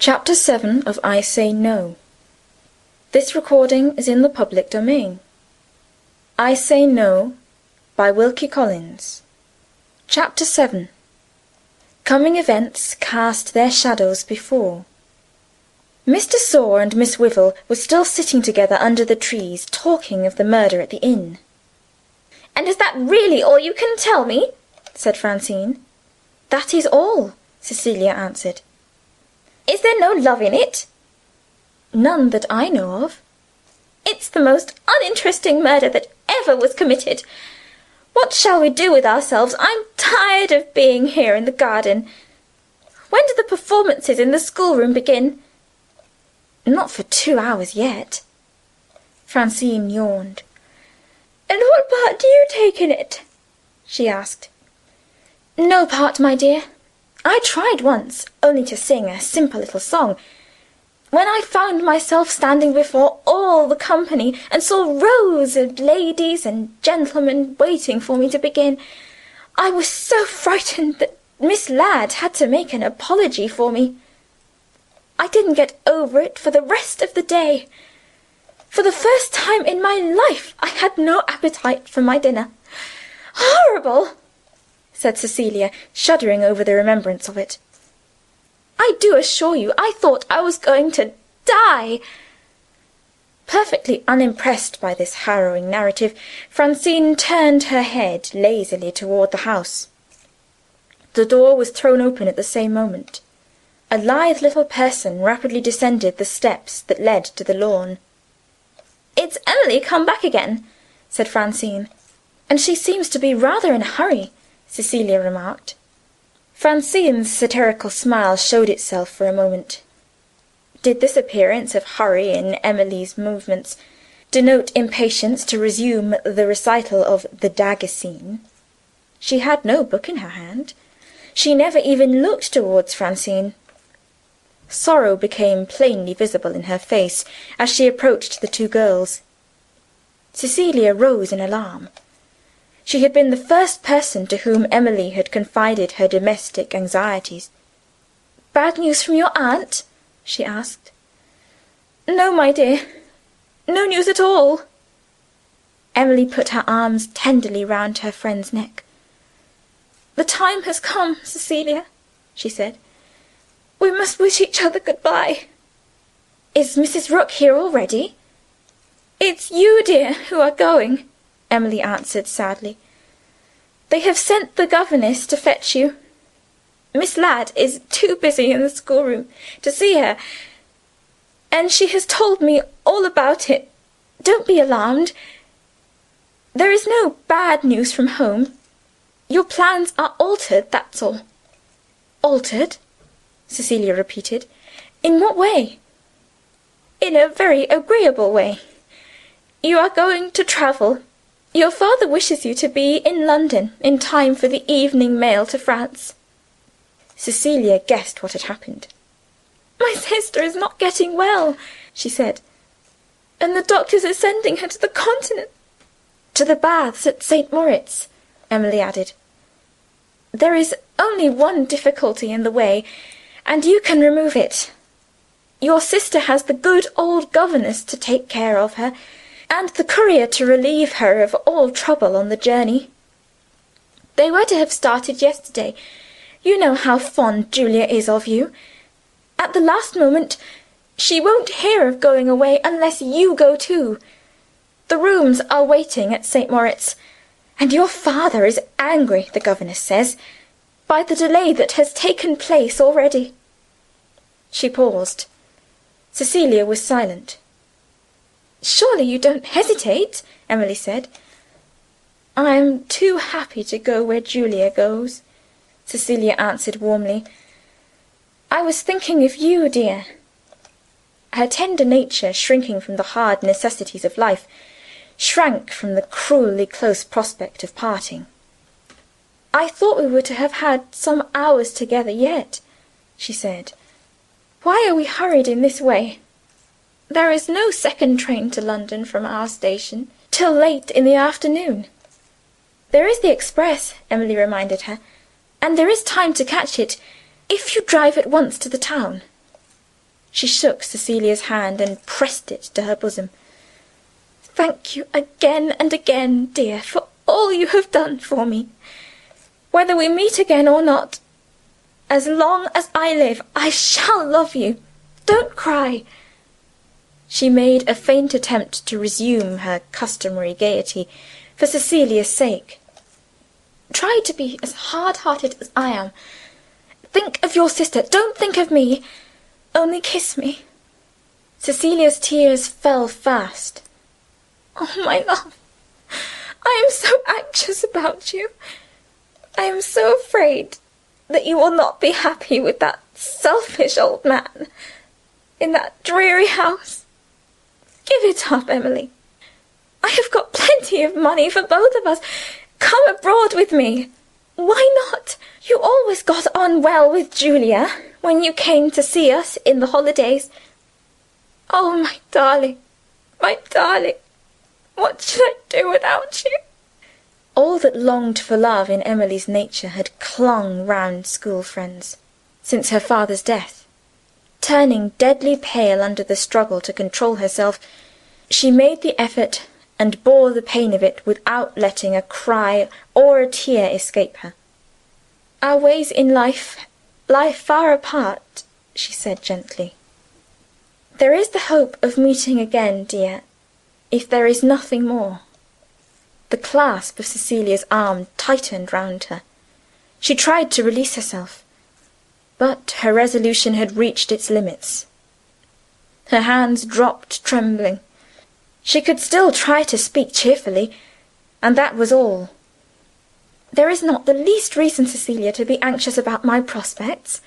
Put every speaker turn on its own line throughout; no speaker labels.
Chapter 7 of I Say No. This recording is in the public domain. I Say No by Wilkie Collins. Chapter 7 Coming events cast their shadows before. Miss de Sor and Miss Wyvil were still sitting together under the trees, talking of the murder at the inn.
"And is that really all you can tell me?"
said Francine. "That is all," Cecilia answered.
"Is there no love in it?"
"None that I know of."
"It's the most uninteresting murder that ever was committed. What shall we do with ourselves? I'm tired of being here in the garden. When do the performances in the schoolroom begin?"
"Not for two hours yet." Francine yawned.
"And what part do you take in it?" she asked.
"No part, my dear. I tried once, only to sing a simple little song. When I found myself standing before all the company, and saw rows of ladies and gentlemen waiting for me to begin, I was so frightened that Miss Ladd had to make an apology for me. I didn't get over it for the rest of the day. For the first time in my life I had no appetite for my dinner. Horrible! Said Cecilia, shuddering over the remembrance of it. "I do assure you I thought I was going to die." Perfectly unimpressed by this harrowing narrative, Francine turned her head lazily toward the house. The door was thrown open at the same moment. A lithe little person rapidly descended the steps that led to the lawn.
"It's Emily come back again,"
said Francine. "And she seems to be rather in a hurry. Cecilia remarked. Francine's satirical smile showed itself for a moment. Did this appearance of hurry in Emily's movements denote impatience to resume the recital of the dagger scene? She had no book in her hand. She never even looked towards Francine. Sorrow became plainly visible in her face as she approached the two girls. Cecilia rose in alarm. She had been the first person to whom Emily had confided her domestic anxieties. "Bad news from your aunt?" she asked.
"No, my dear. No news at all."
Emily put her arms tenderly round her friend's neck.
"The time has come, Cecilia," she said. "We must wish each other good bye."
"Is Mrs. Rook here already?"
"It's you, dear, who are going.
Emily answered sadly.
"They have sent the governess to fetch you. Miss Ladd is too busy in the schoolroom to see her, and she has told me all about it. Don't be alarmed. There is no bad news from home. Your plans are altered, that's all."
"Altered?" Cecilia repeated. "In what way?"
"In a very agreeable way. You are going to travel. Your father wishes you to be in London in time for the evening mail to France."
Cecilia guessed what had happened.
"My sister is not getting well," she said, "and the doctors are sending her to the Continent."
"To the baths at St. Moritz," Emily added. "There is only one difficulty in the way, and you can remove it. Your sister has the good old governess to take care of her and the courier to relieve her of all trouble on the journey. They were to have started yesterday. You know how fond Julia is of you. At the last moment, she won't hear of going away unless you go too. The rooms are waiting at St. Moritz, and your father is angry, the governess says, by the delay that has taken place already." She paused. Cecilia was silent. "Surely you don't hesitate?" Emily said. "I am too happy to go where Julia goes," Cecilia answered warmly. "I was thinking of you, dear." Her tender nature, shrinking from the hard necessities of life, shrank from the cruelly close prospect of parting. "I thought we were to have had some hours together yet," she said. "Why are we hurried in this way? There is no second train to London from our station till late in the afternoon." "There is the express," Emily reminded her, "and there is time to catch it, if you drive at once to the town." She shook Cecilia's hand and pressed it to her bosom. "Thank you again and again, dear, for all you have done for me. Whether we meet again or not, as long as I live I shall love you. Don't cry." She made a faint attempt to resume her customary gaiety, for Cecilia's sake. "Try to be as hard hearted as I am. Think of your sister; don't think of me. Only kiss me." Cecilia's tears fell fast. "Oh, my love, I am so anxious about you! I am so afraid that you will not be happy with that selfish old man in that dreary house. Give it up, Emily. I have got plenty of money for both of us. Come abroad with me. Why not? You always got on well with Julia when you came to see us in the holidays. Oh, my darling, my darling, what should I do without you?" All that longed for love in Emily's nature had clung round school friends, since her father's death. Turning deadly pale under the struggle to control herself, she made the effort and bore the pain of it without letting a cry or a tear escape her. "Our ways in life lie far apart," she said gently. "There is the hope of meeting again, dear, if there is nothing more." The clasp of Cecilia's arm tightened round her. She tried to release herself, but her resolution had reached its limits. Her hands dropped trembling. She could still try to speak cheerfully, and that was all. "There is not the least reason, Cecilia, to be anxious about my prospects.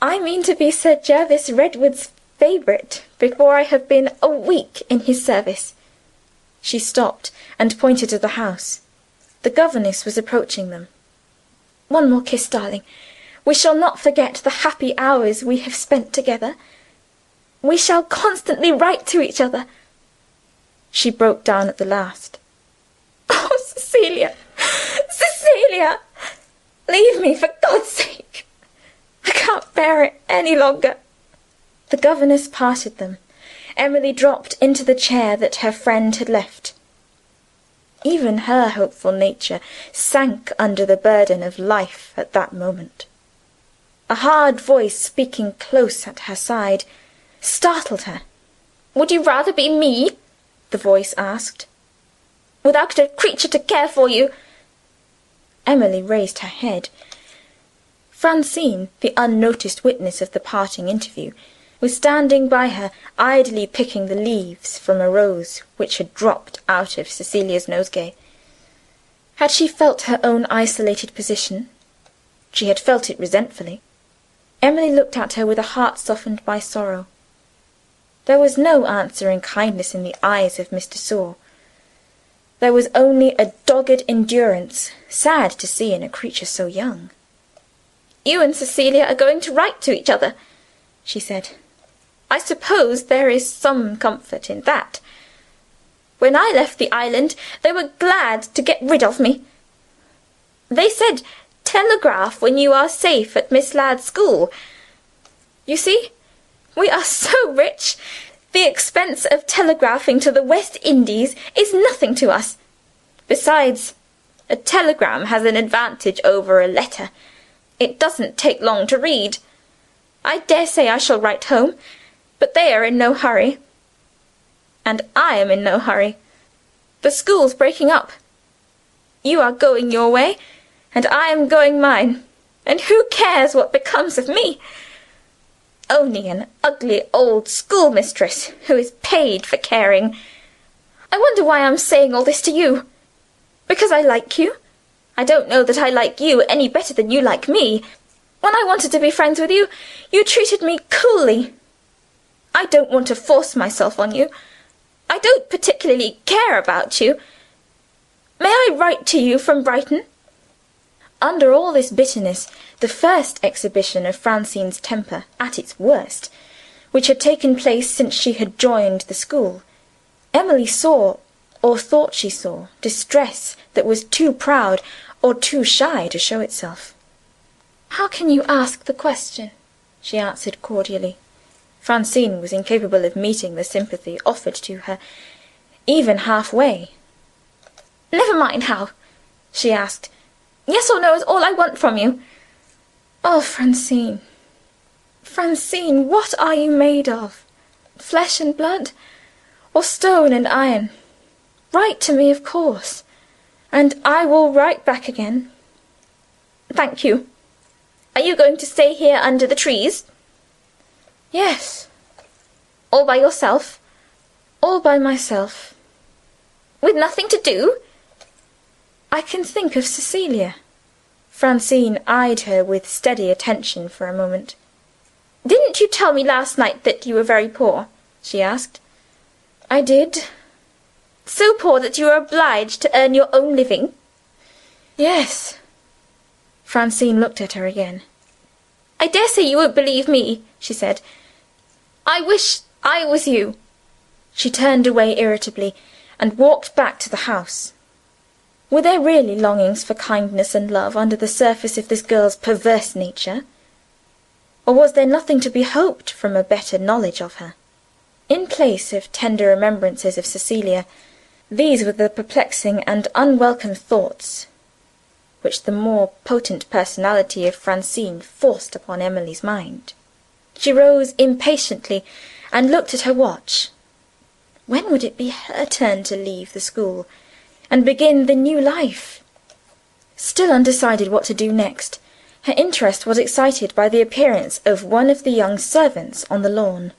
I mean to be Sir Jervis Redwood's favourite before I have been a week in his service." She stopped, and pointed to the house. The governess was approaching them. "One more kiss, darling. We shall not forget the happy hours we have spent together. We shall constantly write to each other. She broke down at the last. "Oh, Cecilia, Cecilia! Leave me, for God's sake! I can't bear it any longer." The governess parted them. Emily dropped into the chair that her friend had left. Even her hopeful nature sank under the burden of life at that moment. A hard voice speaking close at her side startled her. "Would you rather be me?" the voice asked. "Without a creature to care for you?" Emily raised her head. Francine, the unnoticed witness of the parting interview, was standing by her, idly picking the leaves from a rose which had dropped out of Cecilia's nosegay. Had she felt her own isolated position? She had felt it resentfully. Emily looked at her with a heart softened by sorrow. There was no answering kindness in the eyes of Miss de Sor. There was only a dogged endurance, sad to see in a creature so young. "You and Cecilia are going to write to each other," she said. "I suppose there is some comfort in that. When I left the island they were glad to get rid of me. They said, 'Telegraph when you are safe at Miss Ladd's school.' You see! We are so rich, the expense of telegraphing to the West Indies is nothing to us. Besides, a telegram has an advantage over a letter it doesn't take long to read. I dare say I shall write home, but they are in no hurry. And I am in no hurry. The school's breaking up. You are going your way, and I am going mine, and who cares what becomes of me? Only an ugly old schoolmistress who is paid for caring. I wonder why I'm saying all this to you? Because I like you? I don't know that I like you any better than you like me. When I wanted to be friends with you, you treated me coolly. I don't want to force myself on you. I don't particularly care about you. May I write to you from Brighton? Under all this bitterness, the first exhibition of Francine's temper at its worst, which had taken place since she had joined the school, Emily saw, or thought she saw, distress that was too proud or too shy to show itself. "How can you ask the question?" she answered cordially. Francine was incapable of meeting the sympathy offered to her, even half way.
"Never mind how," she asked. "Yes or no is all I want from you."
"Oh, Francine, Francine, what are you made of? Flesh and blood, or stone and iron? Write to me, of course, and I will write back again."
"Thank you. Are you going to stay here under the trees?"
"Yes."
"All by yourself?"
"All by myself."
"With nothing to do?"
"I can think of Cecilia." Francine eyed her with steady attention for a moment.
"Didn't you tell me last night that you were very poor?" she asked.
"I did."
"So poor that you are obliged to earn your own living?"
"Yes." Francine looked at her again.
"I dare say you won't believe me," she said. "I wish I was you."
She turned away irritably, and walked back to the house. Were there really longings for kindness and love under the surface of this girl's perverse nature? Or was there nothing to be hoped from a better knowledge of her? In place of tender remembrances of Cecilia, these were the perplexing and unwelcome thoughts which the more potent personality of Francine forced upon Emily's mind. She rose impatiently, and looked at her watch. When would it be her turn to leave the school, and begin the new life? Still undecided what to do next, her interest was excited by the appearance of one of the young servants on the lawn.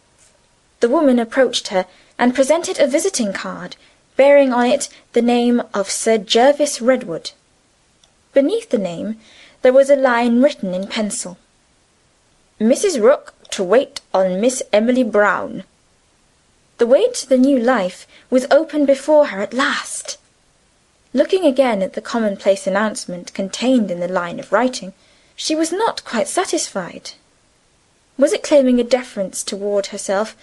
The woman approached her, and presented a visiting card, bearing on it the name of Sir Jervis Redwood. Beneath the name there was a line written in pencil: "Mrs. Rook to wait on Miss Emily Brown." The way to the new life was open before her at last. Looking again at the commonplace announcement contained in the line of writing, she was not quite satisfied. Was it claiming a deference toward herself,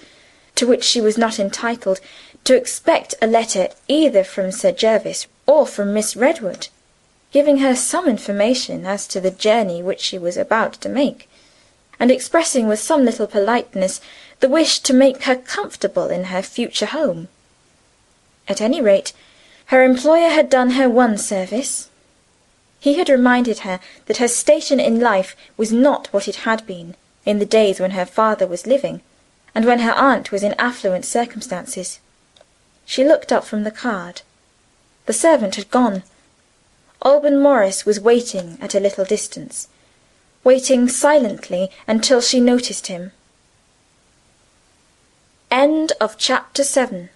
to which she was not entitled, to expect a letter either from Sir Jervis or from Miss Redwood? giving her some information as to the journey which she was about to make, and expressing with some little politeness the wish to make her comfortable in her future home. At any rate, her employer had done her one service. He had reminded her that her station in life was not what it had been in the days when her father was living, and when her aunt was in affluent circumstances. She looked up from the card. The servant had gone. Alban Morris was waiting at a little distance, waiting silently until she noticed him. End of Chapter 7